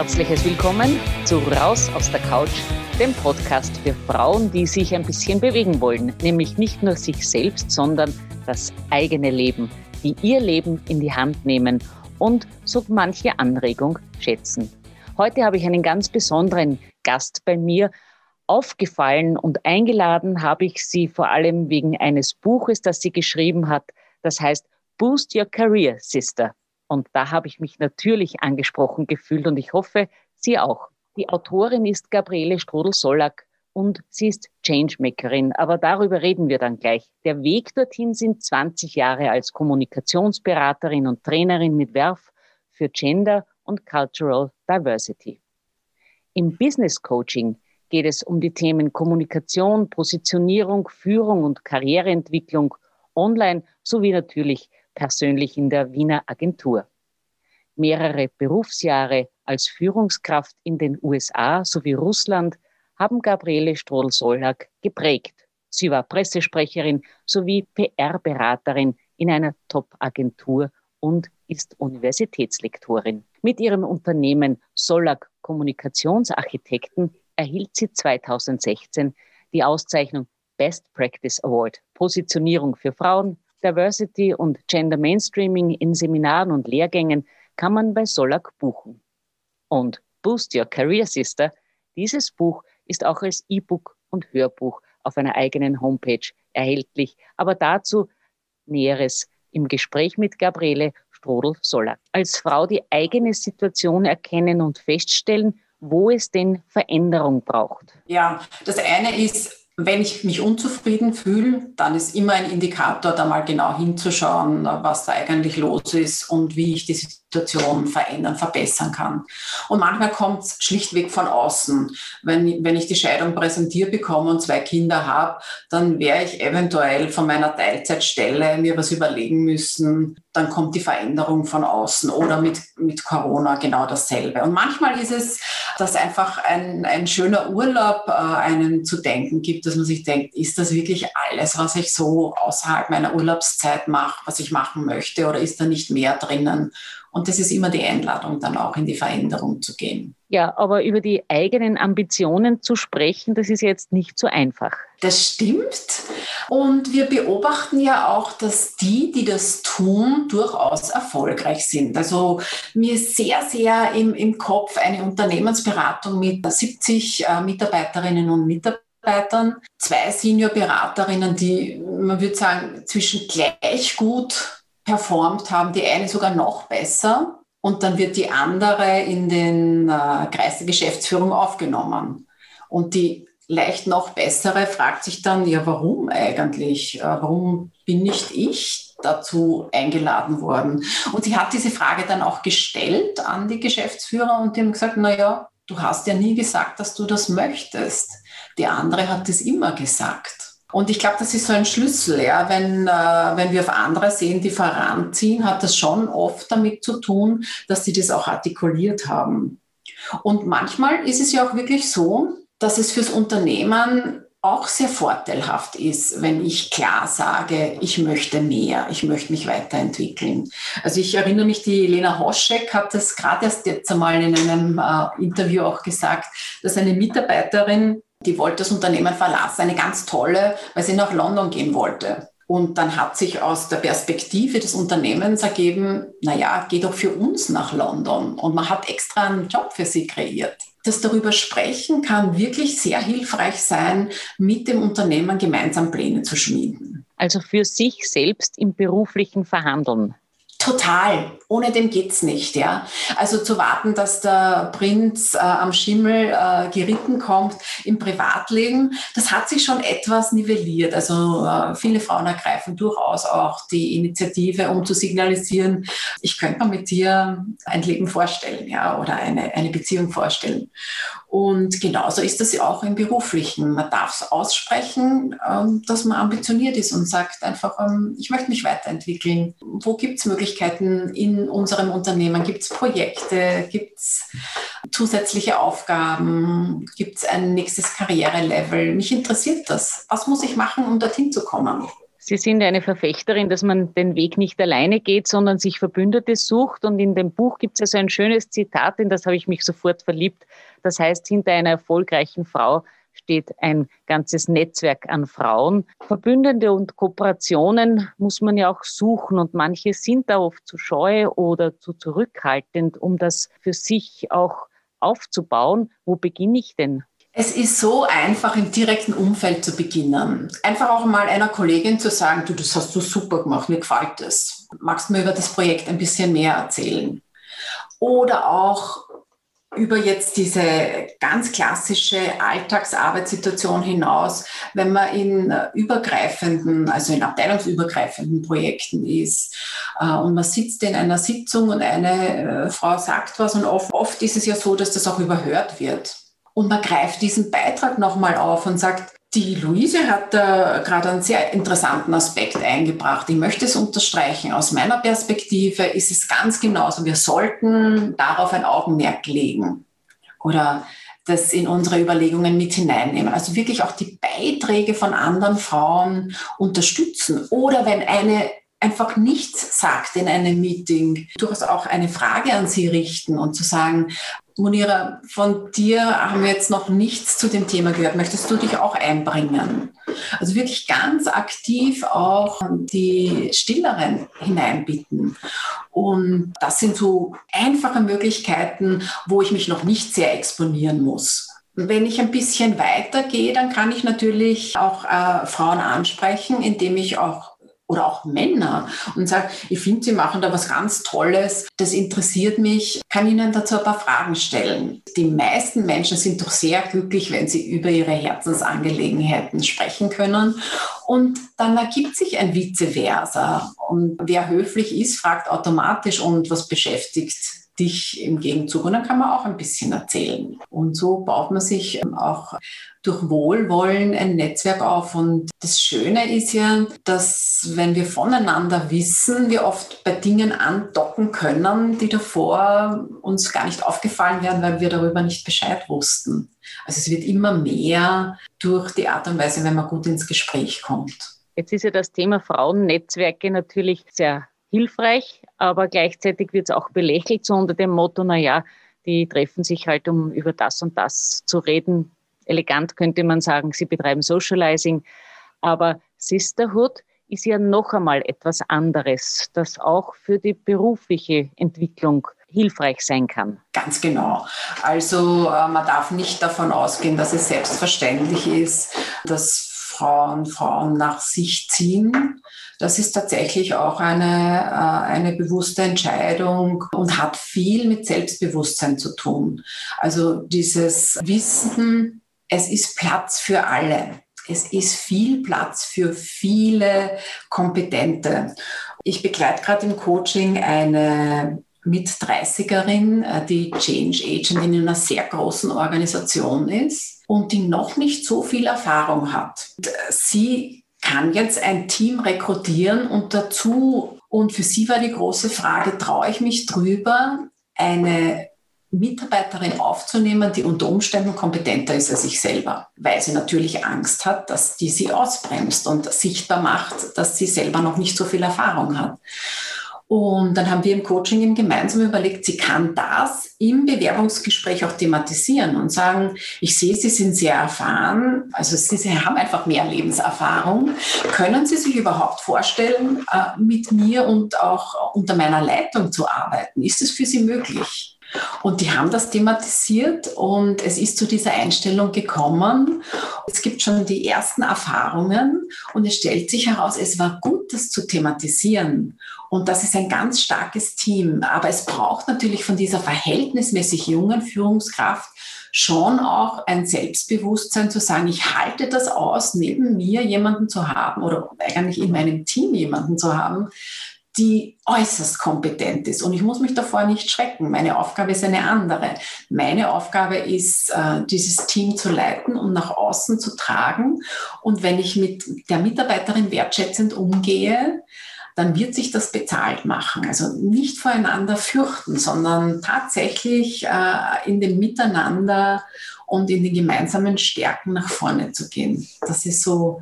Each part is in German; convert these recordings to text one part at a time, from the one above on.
herzliches Willkommen zu Raus aus der Couch, dem Podcast für Frauen, die sich ein bisschen bewegen wollen, nämlich nicht nur sich selbst, sondern das eigene Leben, die ihr Leben in die Hand nehmen und so manche Anregung schätzen. Heute habe ich einen ganz besonderen Gast bei mir. Aufgefallen und eingeladen habe ich sie vor allem wegen eines Buches, das sie geschrieben hat. Das heißt Boost Your Career, Sister. Und da habe ich mich natürlich angesprochen gefühlt und ich hoffe, Sie auch. Die Autorin ist Gabriele Strodel-Sollack und sie ist Changemakerin, aber darüber reden wir dann gleich. Der Weg dorthin sind 20 Jahre als Kommunikationsberaterin und Trainerin mit Werf für Gender und Cultural Diversity. Im Business Coaching geht es um die Themen Kommunikation, Positionierung, Führung und Karriereentwicklung online sowie natürlich persönlich in der Wiener Agentur. Mehrere Berufsjahre als Führungskraft in den USA sowie Russland haben Gabriele Strodl-Sollack geprägt. Sie war Pressesprecherin sowie PR-Beraterin in einer Top-Agentur und ist Universitätslektorin. Mit ihrem Unternehmen Sollack Kommunikationsarchitekten erhielt sie 2016 die Auszeichnung Best Practice Award, Positionierung für Frauen, Diversity und Gender Mainstreaming in Seminaren und Lehrgängen kann man bei Solak buchen. Und Boost Your Career Sister, dieses Buch ist auch als E-Book und Hörbuch auf einer eigenen Homepage erhältlich. Aber dazu Näheres im Gespräch mit Gabriele Strodl-Soller. Als Frau die eigene Situation erkennen und feststellen, wo es denn Veränderung braucht. Ja, das eine ist wenn ich mich unzufrieden fühle, dann ist immer ein Indikator, da mal genau hinzuschauen, was da eigentlich los ist und wie ich die Situation verändern, verbessern kann. Und manchmal kommt es schlichtweg von außen. Wenn, wenn ich die Scheidung präsentiert bekomme und zwei Kinder habe, dann wäre ich eventuell von meiner Teilzeitstelle mir was überlegen müssen. Dann kommt die Veränderung von außen oder mit, mit Corona genau dasselbe. Und manchmal ist es, dass einfach ein, ein schöner Urlaub äh, einen zu denken gibt, dass man sich denkt, ist das wirklich alles, was ich so außerhalb meiner Urlaubszeit mache, was ich machen möchte oder ist da nicht mehr drinnen? Und das ist immer die Einladung, dann auch in die Veränderung zu gehen. Ja, aber über die eigenen Ambitionen zu sprechen, das ist jetzt nicht so einfach. Das stimmt. Und wir beobachten ja auch, dass die, die das tun, durchaus erfolgreich sind. Also mir ist sehr, sehr im, im Kopf eine Unternehmensberatung mit 70 äh, Mitarbeiterinnen und Mitarbeitern, zwei Senior-Beraterinnen, die, man würde sagen, zwischen gleich gut performt haben, die eine sogar noch besser. Und dann wird die andere in den äh, Kreis der Geschäftsführung aufgenommen. Und die leicht noch bessere fragt sich dann, ja, warum eigentlich? Äh, warum bin nicht ich dazu eingeladen worden? Und sie hat diese Frage dann auch gestellt an die Geschäftsführer und die haben gesagt, na ja, du hast ja nie gesagt, dass du das möchtest. Die andere hat es immer gesagt. Und ich glaube, das ist so ein Schlüssel. Ja? Wenn, äh, wenn wir auf andere sehen, die voranziehen, hat das schon oft damit zu tun, dass sie das auch artikuliert haben. Und manchmal ist es ja auch wirklich so, dass es fürs Unternehmen auch sehr vorteilhaft ist, wenn ich klar sage, ich möchte mehr, ich möchte mich weiterentwickeln. Also ich erinnere mich, die Lena Hoschek hat das gerade erst jetzt einmal in einem äh, Interview auch gesagt, dass eine Mitarbeiterin die wollte das Unternehmen verlassen, eine ganz tolle, weil sie nach London gehen wollte. Und dann hat sich aus der Perspektive des Unternehmens ergeben, naja, geh doch für uns nach London. Und man hat extra einen Job für sie kreiert. Das darüber sprechen kann wirklich sehr hilfreich sein, mit dem Unternehmen gemeinsam Pläne zu schmieden. Also für sich selbst im beruflichen Verhandeln. Total. Ohne dem geht's nicht, ja. Also zu warten, dass der Prinz äh, am Schimmel äh, geritten kommt im Privatleben, das hat sich schon etwas nivelliert. Also äh, viele Frauen ergreifen durchaus auch die Initiative, um zu signalisieren, ich könnte mir mit dir ein Leben vorstellen, ja, oder eine, eine Beziehung vorstellen. Und genauso ist das ja auch im Beruflichen. Man darf es aussprechen, ähm, dass man ambitioniert ist und sagt einfach, ähm, ich möchte mich weiterentwickeln. Wo gibt es Möglichkeiten in unserem Unternehmen? Gibt es Projekte? Gibt es zusätzliche Aufgaben? Gibt es ein nächstes Karrierelevel? Mich interessiert das. Was muss ich machen, um dorthin zu kommen? Sie sind eine Verfechterin, dass man den Weg nicht alleine geht, sondern sich Verbündete sucht. Und in dem Buch gibt es also ein schönes Zitat, in das habe ich mich sofort verliebt. Das heißt, hinter einer erfolgreichen Frau steht ein ganzes Netzwerk an Frauen. Verbündete und Kooperationen muss man ja auch suchen und manche sind da oft zu scheu oder zu zurückhaltend, um das für sich auch aufzubauen. Wo beginne ich denn? Es ist so einfach, im direkten Umfeld zu beginnen. Einfach auch mal einer Kollegin zu sagen, du, das hast du super gemacht, mir gefällt es. Magst du mir über das Projekt ein bisschen mehr erzählen? Oder auch über jetzt diese ganz klassische Alltagsarbeitssituation hinaus, wenn man in übergreifenden, also in abteilungsübergreifenden Projekten ist äh, und man sitzt in einer Sitzung und eine äh, Frau sagt was und oft, oft ist es ja so, dass das auch überhört wird. Und man greift diesen Beitrag nochmal auf und sagt, die Luise hat da gerade einen sehr interessanten Aspekt eingebracht. Ich möchte es unterstreichen. Aus meiner Perspektive ist es ganz genauso. Wir sollten darauf ein Augenmerk legen oder das in unsere Überlegungen mit hineinnehmen. Also wirklich auch die Beiträge von anderen Frauen unterstützen. Oder wenn eine einfach nichts sagt in einem Meeting, durchaus auch eine Frage an sie richten und zu sagen, Monira, von dir haben wir jetzt noch nichts zu dem Thema gehört. Möchtest du dich auch einbringen? Also wirklich ganz aktiv auch die Stilleren hineinbitten. Und das sind so einfache Möglichkeiten, wo ich mich noch nicht sehr exponieren muss. Wenn ich ein bisschen weitergehe, dann kann ich natürlich auch äh, Frauen ansprechen, indem ich auch oder auch Männer und sage, ich finde, Sie machen da was ganz Tolles, das interessiert mich, kann Ihnen dazu ein paar Fragen stellen. Die meisten Menschen sind doch sehr glücklich, wenn sie über ihre Herzensangelegenheiten sprechen können. Und dann ergibt sich ein Vice versa. Und wer höflich ist, fragt automatisch, und was beschäftigt dich im Gegenzug. Und dann kann man auch ein bisschen erzählen. Und so baut man sich auch durch Wohlwollen ein Netzwerk auf. Und das Schöne ist ja, dass wenn wir voneinander wissen, wir oft bei Dingen andocken können, die davor uns gar nicht aufgefallen wären, weil wir darüber nicht Bescheid wussten. Also es wird immer mehr durch die Art und Weise, wenn man gut ins Gespräch kommt. Jetzt ist ja das Thema Frauennetzwerke natürlich sehr hilfreich, aber gleichzeitig wird es auch belächelt, so unter dem Motto, naja, die treffen sich halt, um über das und das zu reden. Elegant könnte man sagen, sie betreiben Socializing. Aber Sisterhood ist ja noch einmal etwas anderes, das auch für die berufliche Entwicklung hilfreich sein kann. Ganz genau. Also äh, man darf nicht davon ausgehen, dass es selbstverständlich ist, dass Frauen Frauen nach sich ziehen. Das ist tatsächlich auch eine, äh, eine bewusste Entscheidung und hat viel mit Selbstbewusstsein zu tun. Also dieses Wissen, es ist Platz für alle. Es ist viel Platz für viele Kompetente. Ich begleite gerade im Coaching eine mit 30erin, äh, die Change Agent in einer sehr großen Organisation ist und die noch nicht so viel Erfahrung hat. Sie kann jetzt ein Team rekrutieren und dazu, und für sie war die große Frage, traue ich mich drüber, eine Mitarbeiterin aufzunehmen, die unter Umständen kompetenter ist als ich selber, weil sie natürlich Angst hat, dass die sie ausbremst und sichtbar macht, dass sie selber noch nicht so viel Erfahrung hat. Und dann haben wir im Coaching eben gemeinsam überlegt, sie kann das im Bewerbungsgespräch auch thematisieren und sagen, ich sehe, Sie sind sehr erfahren, also Sie, haben einfach mehr Lebenserfahrung. Können Sie sich überhaupt vorstellen, äh, mit mir und auch unter meiner Leitung zu arbeiten? Ist es für Sie möglich? Und die haben das thematisiert und es ist zu dieser Einstellung gekommen. Es gibt schon die ersten Erfahrungen und es stellt sich heraus, es war gut, das zu thematisieren. Und das ist ein ganz starkes Team. Aber es braucht natürlich von dieser verhältnismäßig jungen Führungskraft schon auch ein Selbstbewusstsein zu sagen, ich halte das aus, neben mir jemanden zu haben oder eigentlich in meinem Team jemanden zu haben, die äußerst kompetent ist. Und ich muss mich davor nicht schrecken. Meine Aufgabe ist eine andere. Meine Aufgabe ist, äh, dieses Team zu leiten und nach außen zu tragen. Und wenn ich mit der Mitarbeiterin wertschätzend umgehe, dann wird sich das bezahlt machen. Also nicht voreinander fürchten, sondern tatsächlich äh, in dem Miteinander und in den gemeinsamen Stärken nach vorne zu gehen. Das ist so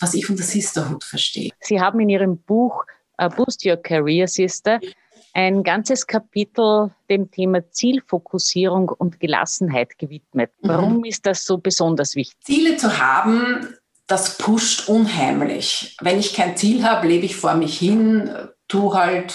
was ich unter Sisterhood verstehe. Sie haben in Ihrem Buch uh, Boost Your Career Sister ein ganzes Kapitel dem Thema Zielfokussierung und Gelassenheit gewidmet. Mhm. Warum mhm. ist das so besonders wichtig? Ziele zu haben, das pusht unheimlich. Wenn ich kein Ziel habe, lebe ich vor mich hin, tu halt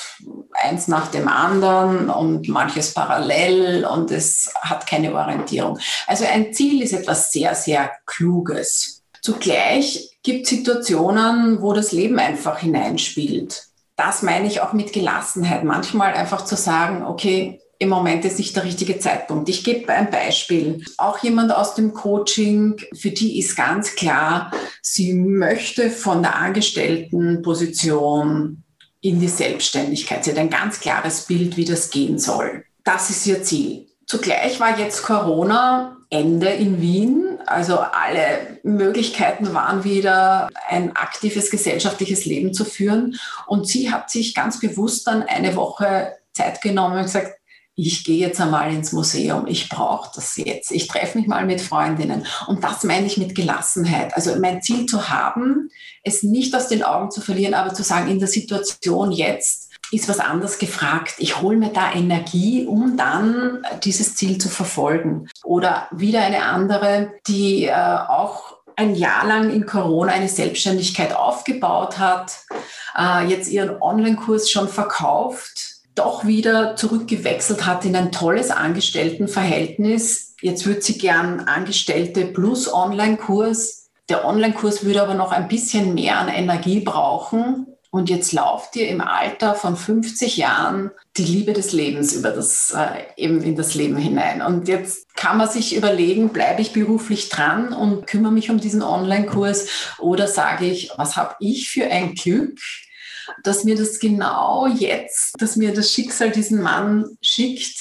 eins nach dem anderen und manches parallel und es hat keine Orientierung. Also ein Ziel ist etwas sehr, sehr Kluges. Zugleich gibt es Situationen, wo das Leben einfach hineinspielt. Das meine ich auch mit Gelassenheit. Manchmal einfach zu sagen, okay, im Moment ist nicht der richtige Zeitpunkt. Ich gebe ein Beispiel. Auch jemand aus dem Coaching, für die ist ganz klar, sie möchte von der Angestelltenposition in die Selbstständigkeit. Sie hat ein ganz klares Bild, wie das gehen soll. Das ist ihr Ziel. Zugleich war jetzt Corona Ende in Wien. Also alle Möglichkeiten waren wieder, ein aktives gesellschaftliches Leben zu führen. Und sie hat sich ganz bewusst dann eine Woche Zeit genommen und gesagt, ich gehe jetzt einmal ins Museum, ich brauche das jetzt, ich treffe mich mal mit Freundinnen. Und das meine ich mit Gelassenheit. Also mein Ziel zu haben, es nicht aus den Augen zu verlieren, aber zu sagen, in der Situation jetzt ist was anderes gefragt. Ich hole mir da Energie, um dann dieses Ziel zu verfolgen. Oder wieder eine andere, die äh, auch ein Jahr lang in Corona eine Selbstständigkeit aufgebaut hat, äh, jetzt ihren Online-Kurs schon verkauft doch wieder zurückgewechselt hat in ein tolles Angestelltenverhältnis. Jetzt würde sie gern Angestellte plus Online-Kurs. Der Online-Kurs würde aber noch ein bisschen mehr an Energie brauchen. Und jetzt lauft ihr im Alter von 50 Jahren die Liebe des Lebens über das, äh, eben in das Leben hinein. Und jetzt kann man sich überlegen, bleibe ich beruflich dran und kümmere mich um diesen Online-Kurs oder sage ich, was habe ich für ein Glück, dass mir das genau jetzt, dass mir das Schicksal diesen Mann schickt.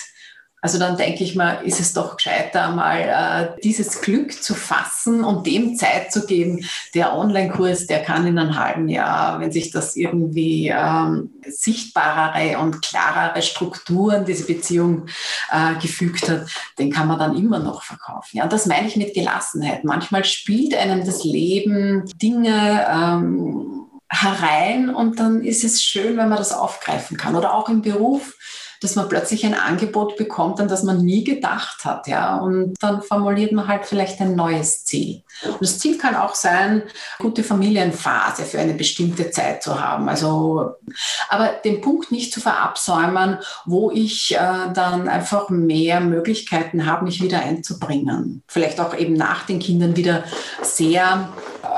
Also dann denke ich mal, ist es doch gescheiter, mal äh, dieses Glück zu fassen und dem Zeit zu geben. Der Online-Kurs, der kann in einem halben Jahr, wenn sich das irgendwie ähm, sichtbarere und klarere Strukturen, diese Beziehung äh, gefügt hat, den kann man dann immer noch verkaufen. Ja, und das meine ich mit Gelassenheit. Manchmal spielt einem das Leben Dinge, ähm, herein und dann ist es schön, wenn man das aufgreifen kann. Oder auch im Beruf, dass man plötzlich ein Angebot bekommt, an das man nie gedacht hat. Ja? Und dann formuliert man halt vielleicht ein neues Ziel. Und das Ziel kann auch sein, gute Familienphase für eine bestimmte Zeit zu haben. Also, aber den Punkt nicht zu verabsäumen, wo ich äh, dann einfach mehr Möglichkeiten habe, mich wieder einzubringen. Vielleicht auch eben nach den Kindern wieder sehr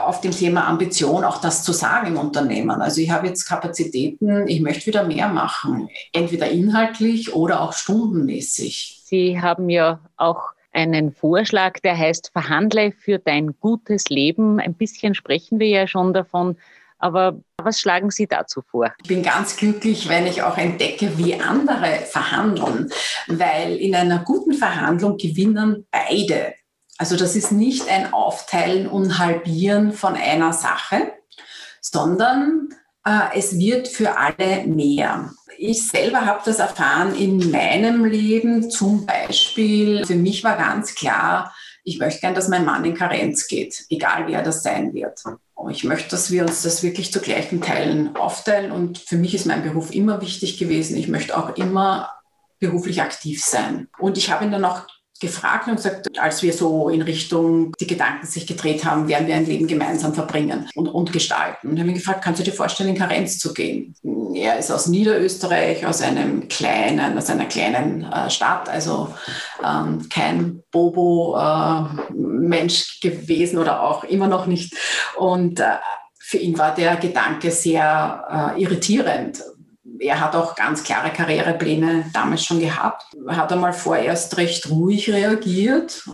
auf dem Thema Ambition auch das zu sagen im Unternehmen. Also ich habe jetzt Kapazitäten, ich möchte wieder mehr machen, entweder inhaltlich oder auch stundenmäßig. Sie haben ja auch einen Vorschlag, der heißt, verhandle für dein gutes Leben. Ein bisschen sprechen wir ja schon davon. Aber was schlagen Sie dazu vor? Ich bin ganz glücklich, wenn ich auch entdecke, wie andere verhandeln, weil in einer guten Verhandlung gewinnen beide. Also das ist nicht ein Aufteilen und Halbieren von einer Sache, sondern äh, es wird für alle mehr. Ich selber habe das erfahren in meinem Leben. Zum Beispiel, für mich war ganz klar, ich möchte gern, dass mein Mann in Karenz geht, egal wer das sein wird. Ich möchte, dass wir uns das wirklich zu gleichen Teilen aufteilen. Und für mich ist mein Beruf immer wichtig gewesen. Ich möchte auch immer beruflich aktiv sein. Und ich habe ihn dann auch gefragt und gesagt, als wir so in Richtung die Gedanken sich gedreht haben, werden wir ein Leben gemeinsam verbringen und, und gestalten. Und haben ihn gefragt, kannst du dir vorstellen, in Karenz zu gehen? Er ist aus Niederösterreich, aus einem kleinen, aus einer kleinen äh, Stadt, also ähm, kein Bobo-Mensch äh, gewesen oder auch immer noch nicht. Und äh, für ihn war der Gedanke sehr äh, irritierend, er hat auch ganz klare Karrierepläne damals schon gehabt. Er hat einmal vorerst recht ruhig reagiert,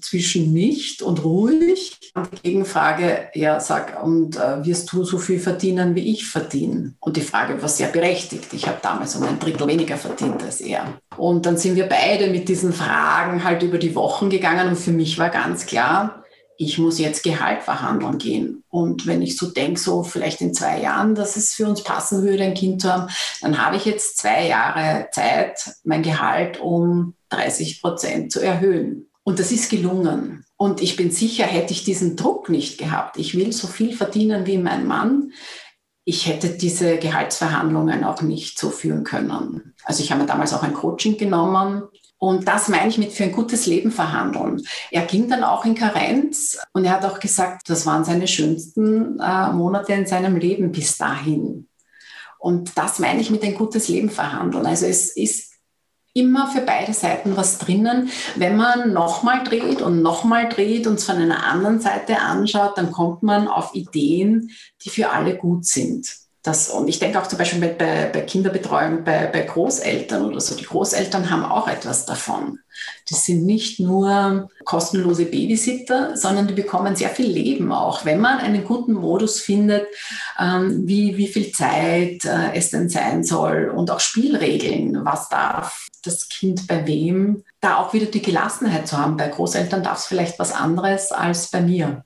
zwischen nicht und ruhig. Und die Gegenfrage, ja, sag, und äh, wirst du so viel verdienen, wie ich verdiene? Und die Frage war sehr berechtigt. Ich habe damals um ein Drittel weniger verdient als er. Und dann sind wir beide mit diesen Fragen halt über die Wochen gegangen und für mich war ganz klar, ich muss jetzt Gehalt verhandeln gehen. Und wenn ich so denke, so vielleicht in zwei Jahren, dass es für uns passen würde, ein Kind zu haben, dann habe ich jetzt zwei Jahre Zeit, mein Gehalt um 30 Prozent zu erhöhen. Und das ist gelungen. Und ich bin sicher, hätte ich diesen Druck nicht gehabt, ich will so viel verdienen wie mein Mann, ich hätte diese Gehaltsverhandlungen auch nicht so führen können. Also ich habe mir damals auch ein Coaching genommen. Und das meine ich mit für ein gutes Leben verhandeln. Er ging dann auch in Karenz und er hat auch gesagt, das waren seine schönsten äh, Monate in seinem Leben bis dahin. Und das meine ich mit ein gutes Leben verhandeln. Also es ist immer für beide Seiten was drinnen. Wenn man nochmal dreht und nochmal dreht und es von einer anderen Seite anschaut, dann kommt man auf Ideen, die für alle gut sind. Das, und ich denke auch zum Beispiel bei, bei Kinderbetreuung, bei, bei Großeltern oder so. Die Großeltern haben auch etwas davon. Die sind nicht nur kostenlose Babysitter, sondern die bekommen sehr viel Leben auch, wenn man einen guten Modus findet, ähm, wie, wie viel Zeit äh, es denn sein soll und auch Spielregeln, was darf das Kind bei wem, da auch wieder die Gelassenheit zu haben. Bei Großeltern darf es vielleicht was anderes als bei mir.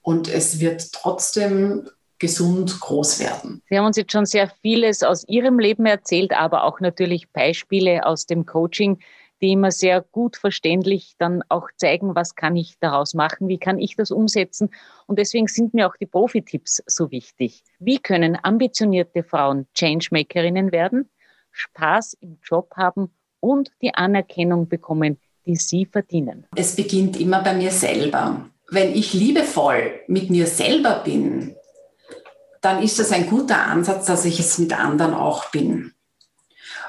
Und es wird trotzdem gesund groß werden. Sie haben uns jetzt schon sehr vieles aus Ihrem Leben erzählt, aber auch natürlich Beispiele aus dem Coaching, die immer sehr gut verständlich dann auch zeigen, was kann ich daraus machen, wie kann ich das umsetzen. Und deswegen sind mir auch die Profi-Tipps so wichtig. Wie können ambitionierte Frauen Changemakerinnen werden, Spaß im Job haben und die Anerkennung bekommen, die sie verdienen? Es beginnt immer bei mir selber. Wenn ich liebevoll mit mir selber bin, dann ist das ein guter Ansatz, dass ich es mit anderen auch bin.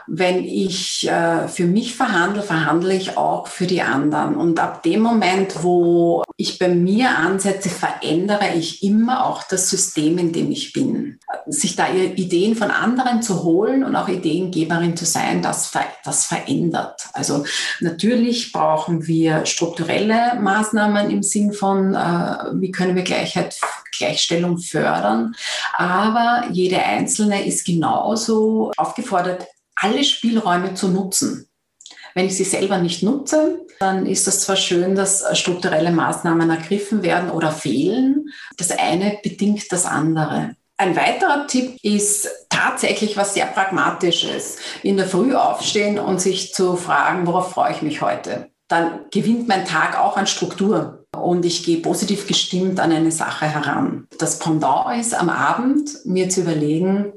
Wenn ich äh, für mich verhandle, verhandle ich auch für die anderen. Und ab dem Moment, wo ich bei mir ansetze, verändere ich immer auch das System, in dem ich bin. Sich da Ideen von anderen zu holen und auch Ideengeberin zu sein, das, das verändert. Also natürlich brauchen wir strukturelle Maßnahmen im Sinn von, äh, wie können wir Gleichheit Gleichstellung fördern. Aber jede Einzelne ist genauso aufgefordert, alle Spielräume zu nutzen. Wenn ich sie selber nicht nutze, dann ist das zwar schön, dass strukturelle Maßnahmen ergriffen werden oder fehlen. Das eine bedingt das andere. Ein weiterer Tipp ist tatsächlich was sehr Pragmatisches. In der Früh aufstehen und sich zu fragen, worauf freue ich mich heute. Dann gewinnt mein Tag auch an Struktur und ich gehe positiv gestimmt an eine Sache heran. Das Pendant ist am Abend, mir zu überlegen,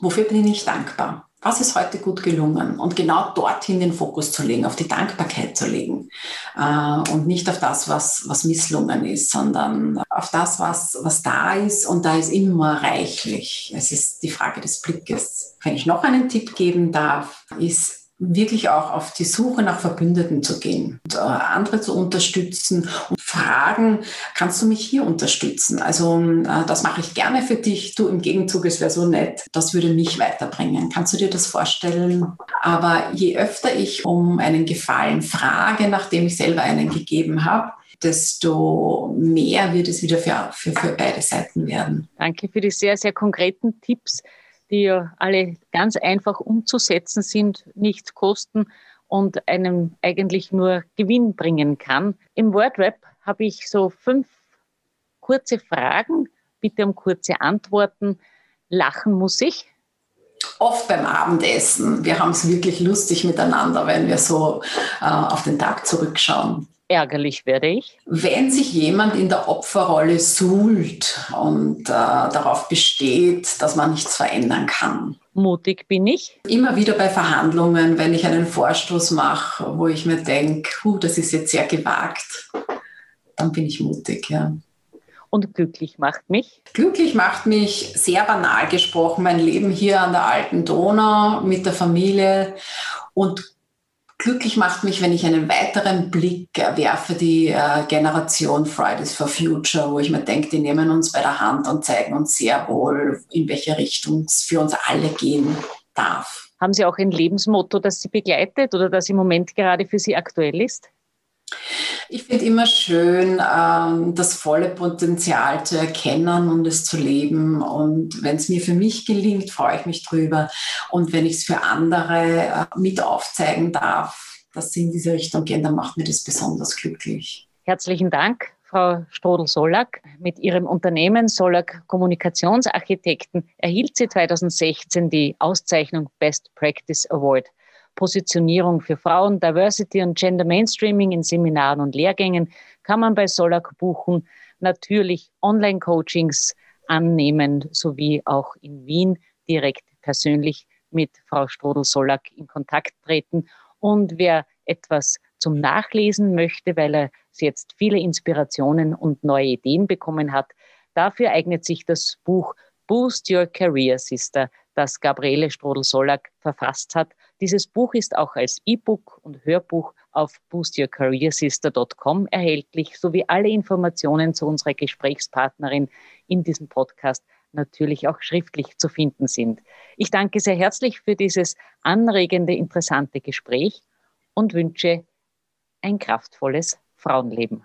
wofür bin ich dankbar? Was ist heute gut gelungen? Und genau dorthin den Fokus zu legen, auf die Dankbarkeit zu legen äh, und nicht auf das, was, was misslungen ist, sondern auf das, was, was da ist. Und da ist immer reichlich. Es ist die Frage des Blickes. Wenn ich noch einen Tipp geben darf, ist wirklich auch auf die Suche nach Verbündeten zu gehen und äh, andere zu unterstützen und fragen, kannst du mich hier unterstützen? Also äh, das mache ich gerne für dich, du im Gegenzug, es wäre so nett, das würde mich weiterbringen. Kannst du dir das vorstellen? Aber je öfter ich um einen Gefallen frage, nachdem ich selber einen gegeben habe, desto mehr wird es wieder für, für, für beide Seiten werden. Danke für die sehr, sehr konkreten Tipps die ja alle ganz einfach umzusetzen sind, nichts kosten und einem eigentlich nur Gewinn bringen kann. Im WordRap habe ich so fünf kurze Fragen, bitte um kurze Antworten. Lachen muss ich? Oft beim Abendessen. Wir haben es wirklich lustig miteinander, wenn wir so äh, auf den Tag zurückschauen ärgerlich werde ich? Wenn sich jemand in der Opferrolle suhlt und äh, darauf besteht, dass man nichts verändern kann. Mutig bin ich. Immer wieder bei Verhandlungen, wenn ich einen Vorstoß mache, wo ich mir denke, das ist jetzt sehr gewagt, dann bin ich mutig, ja. Und glücklich macht mich? Glücklich macht mich, sehr banal gesprochen, mein Leben hier an der alten Donau mit der Familie und Glücklich macht mich, wenn ich einen weiteren Blick werfe, die äh, Generation Fridays for Future, wo ich mir denke, die nehmen uns bei der Hand und zeigen uns sehr wohl, in welche Richtung es für uns alle gehen darf. Haben Sie auch ein Lebensmotto, das Sie begleitet oder das im Moment gerade für Sie aktuell ist? Ich finde immer schön, ähm, das volle Potenzial zu erkennen und es zu leben. Und wenn es mir für mich gelingt, freue ich mich drüber. Und wenn ich es für andere äh, mit aufzeigen darf, dass sie in diese Richtung gehen, dann macht mir das besonders glücklich. Herzlichen Dank, Frau Strodel-Sollack. Mit ihrem Unternehmen Sollack Kommunikationsarchitekten erhielt sie 2016 die Auszeichnung Best Practice Award. Positionierung für Frauen, Diversity und Gender Mainstreaming in Seminaren und Lehrgängen, kann man bei Solak buchen. Natürlich Online-Coachings annehmen, sowie auch in Wien direkt persönlich mit Frau Strodel-Solak in Kontakt treten. Und wer etwas zum Nachlesen möchte, weil er jetzt viele Inspirationen und neue Ideen bekommen hat, dafür eignet sich das Buch Boost Your Career Sister, das Gabriele Strodel-Solak verfasst hat. Dieses Buch ist auch als E-Book und Hörbuch auf boostyourcareersister.com erhältlich, sowie alle Informationen zu unserer Gesprächspartnerin in diesem Podcast natürlich auch schriftlich zu finden sind. Ich danke sehr herzlich für dieses anregende, interessante Gespräch und wünsche ein kraftvolles Frauenleben.